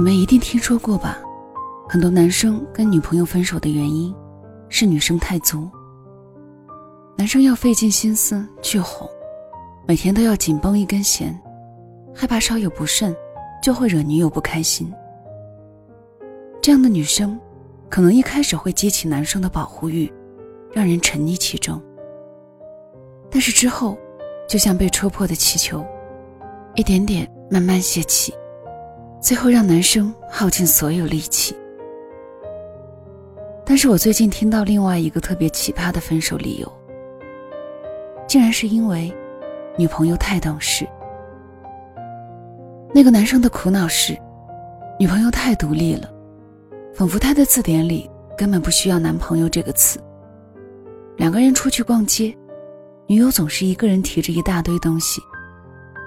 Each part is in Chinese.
你们一定听说过吧？很多男生跟女朋友分手的原因是女生太足，男生要费尽心思去哄，每天都要紧绷一根弦，害怕稍有不慎就会惹女友不开心。这样的女生，可能一开始会激起男生的保护欲，让人沉溺其中。但是之后，就像被戳破的气球，一点点慢慢泄气。最后让男生耗尽所有力气。但是我最近听到另外一个特别奇葩的分手理由，竟然是因为女朋友太懂事。那个男生的苦恼是，女朋友太独立了，仿佛他的字典里根本不需要男朋友这个词。两个人出去逛街，女友总是一个人提着一大堆东西，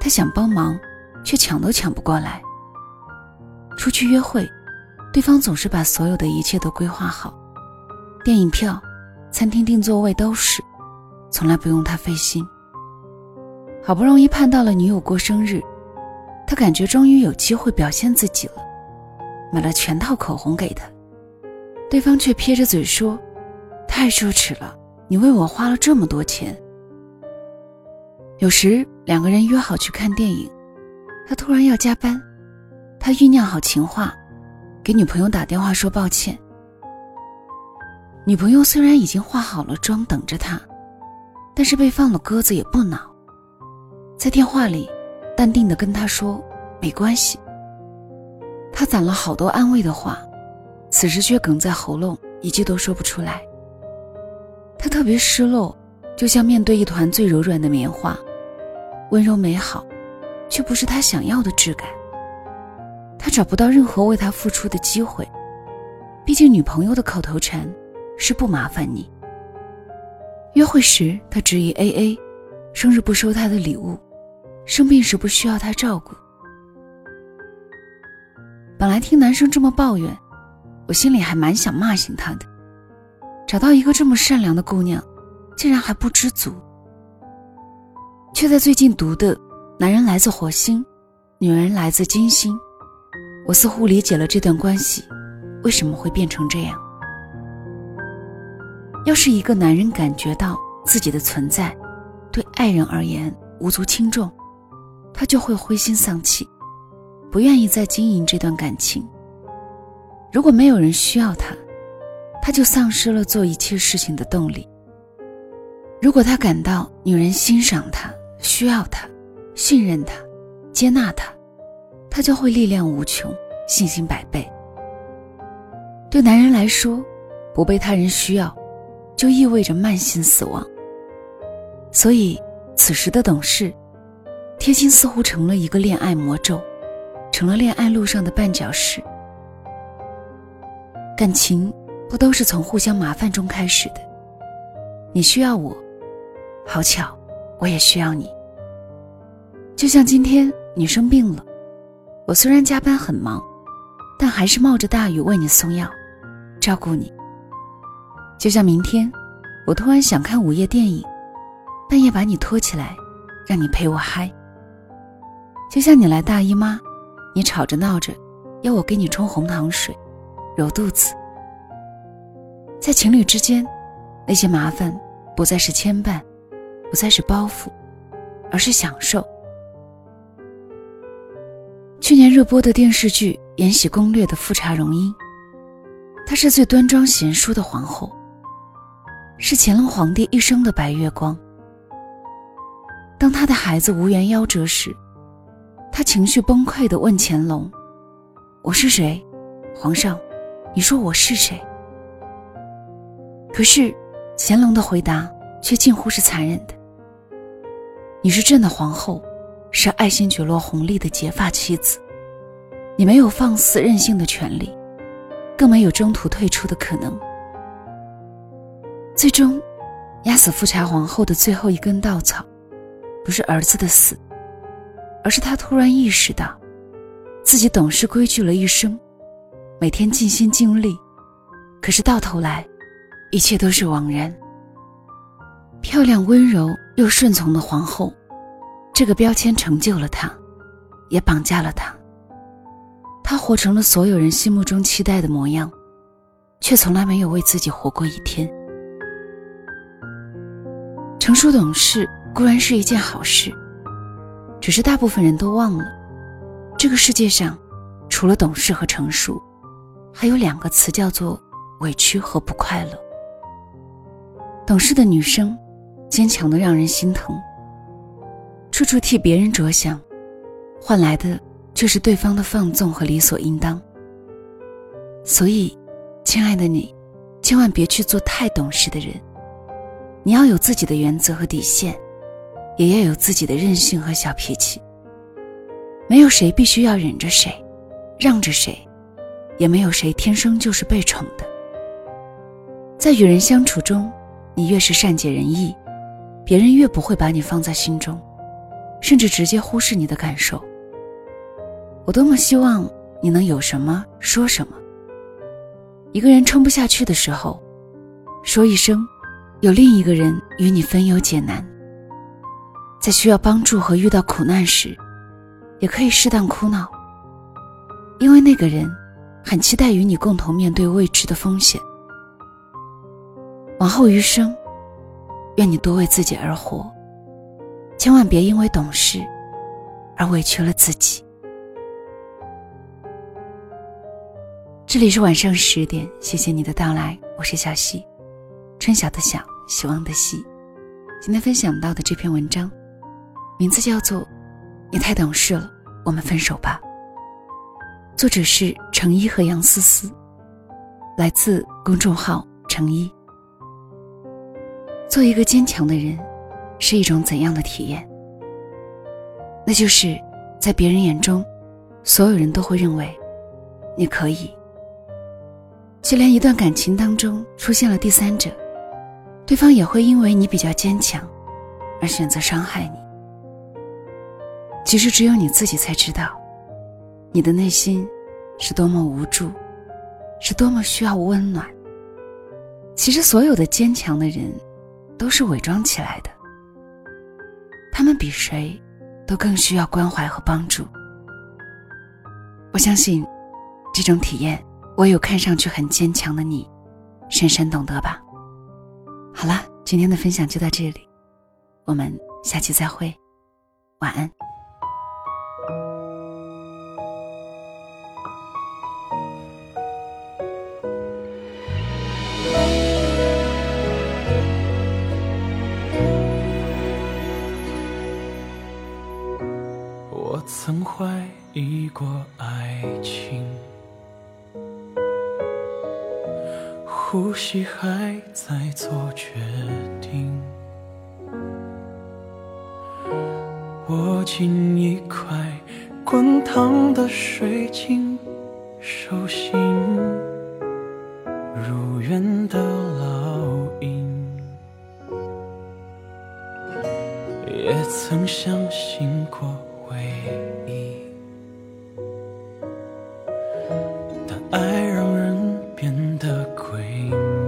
他想帮忙，却抢都抢不过来。出去约会，对方总是把所有的一切都规划好，电影票、餐厅订座位都是，从来不用他费心。好不容易盼到了女友过生日，他感觉终于有机会表现自己了，买了全套口红给她，对方却撇着嘴说：“太奢侈了，你为我花了这么多钱。”有时两个人约好去看电影，他突然要加班。他酝酿好情话，给女朋友打电话说抱歉。女朋友虽然已经化好了妆等着他，但是被放了鸽子也不恼，在电话里淡定的跟他说没关系。他攒了好多安慰的话，此时却哽在喉咙，一句都说不出来。他特别失落，就像面对一团最柔软的棉花，温柔美好，却不是他想要的质感。他找不到任何为他付出的机会，毕竟女朋友的口头禅是不麻烦你。约会时他执意 A A，生日不收他的礼物，生病时不需要他照顾。本来听男生这么抱怨，我心里还蛮想骂醒他的。找到一个这么善良的姑娘，竟然还不知足，却在最近读的《男人来自火星，女人来自金星》。我似乎理解了这段关系为什么会变成这样。要是一个男人感觉到自己的存在对爱人而言无足轻重，他就会灰心丧气，不愿意再经营这段感情。如果没有人需要他，他就丧失了做一切事情的动力。如果他感到女人欣赏他、需要他、信任他、接纳他，他就会力量无穷，信心百倍。对男人来说，不被他人需要，就意味着慢性死亡。所以，此时的懂事，贴心似乎成了一个恋爱魔咒，成了恋爱路上的绊脚石。感情不都是从互相麻烦中开始的？你需要我，好巧，我也需要你。就像今天你生病了。我虽然加班很忙，但还是冒着大雨为你送药，照顾你。就像明天，我突然想看午夜电影，半夜把你拖起来，让你陪我嗨。就像你来大姨妈，你吵着闹着要我给你冲红糖水，揉肚子。在情侣之间，那些麻烦不再是牵绊，不再是包袱，而是享受。去年热播的电视剧《延禧攻略》的富察容音，她是最端庄贤淑的皇后，是乾隆皇帝一生的白月光。当他的孩子无缘夭折时，他情绪崩溃地问乾隆：“我是谁？皇上，你说我是谁？”可是，乾隆的回答却近乎是残忍的：“你是朕的皇后。”是爱新觉罗弘历的结发妻子，你没有放肆任性的权利，更没有中途退出的可能。最终，压死富察皇后的最后一根稻草，不是儿子的死，而是他突然意识到，自己懂事规矩了一生，每天尽心尽力，可是到头来，一切都是枉然。漂亮、温柔又顺从的皇后。这个标签成就了他，也绑架了他。他活成了所有人心目中期待的模样，却从来没有为自己活过一天。成熟懂事固然是一件好事，只是大部分人都忘了，这个世界上除了懂事和成熟，还有两个词叫做委屈和不快乐。懂事的女生，坚强的让人心疼，处处替别人着想，换来的却是对方的放纵和理所应当。所以，亲爱的你，千万别去做太懂事的人。你要有自己的原则和底线，也要有自己的任性和小脾气。没有谁必须要忍着谁，让着谁，也没有谁天生就是被宠的。在与人相处中，你越是善解人意，别人越不会把你放在心中，甚至直接忽视你的感受。我多么希望你能有什么说什么。一个人撑不下去的时候，说一声。有另一个人与你分忧解难，在需要帮助和遇到苦难时，也可以适当哭闹，因为那个人很期待与你共同面对未知的风险。往后余生，愿你多为自己而活，千万别因为懂事而委屈了自己。这里是晚上十点，谢谢你的到来，我是小溪。春晓的晓，希望的希。今天分享到的这篇文章，名字叫做《你太懂事了，我们分手吧》。作者是程一和杨思思，来自公众号程一。做一个坚强的人，是一种怎样的体验？那就是在别人眼中，所有人都会认为你可以，就连一段感情当中出现了第三者。对方也会因为你比较坚强，而选择伤害你。其实只有你自己才知道，你的内心是多么无助，是多么需要温暖。其实所有的坚强的人，都是伪装起来的。他们比谁，都更需要关怀和帮助。我相信，这种体验，唯有看上去很坚强的你，深深懂得吧。好了，今天的分享就到这里，我们下期再会，晚安。曾怀疑过爱情。呼吸还在做决定，握紧一块滚烫的水晶，手心如愿的烙印，也曾相信过回忆，但爱让人变得鬼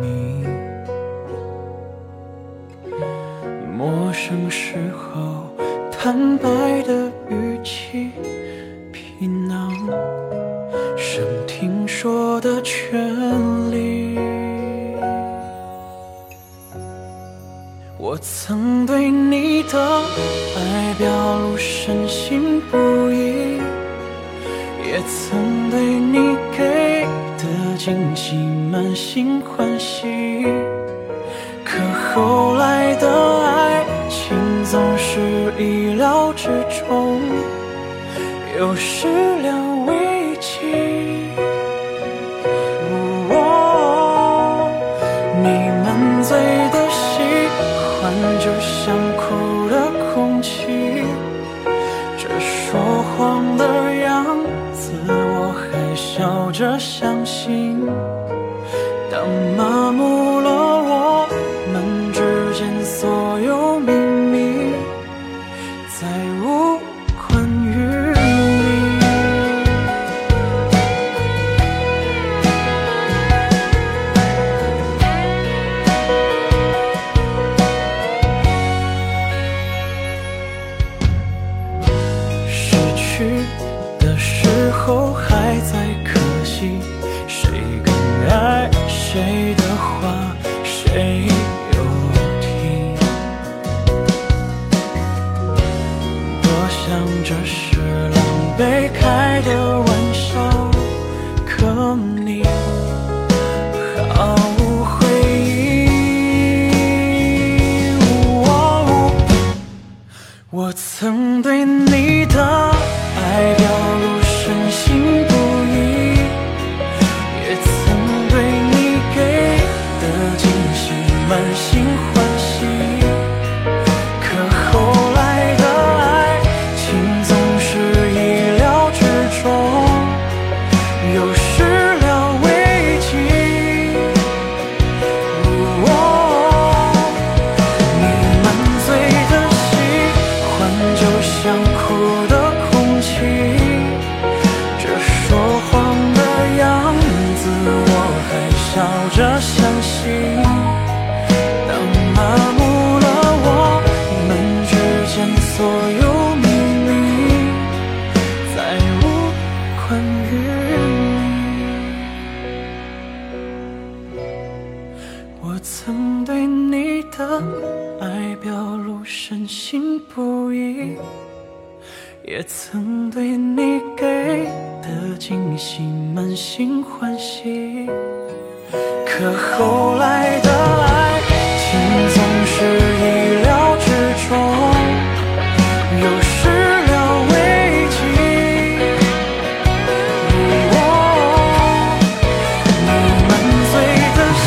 迷，陌。生时候坦白的语气，皮囊剩听说的权利。我曾对不易，也曾对你给的惊喜满心欢喜。可后来的爱情。总是意料之中，有时两开的玩笑可你笑着相信。当麻木了我们之间所有秘密，再无关于你。我曾对你的爱表露深信不疑，也曾对你给的惊喜满心欢喜。可后来的爱情总是意料之中，又始料未及。你满嘴的喜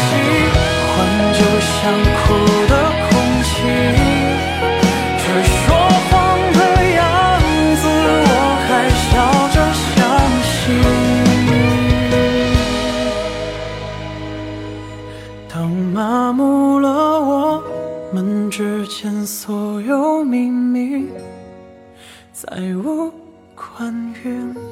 欢，就像苦但愿，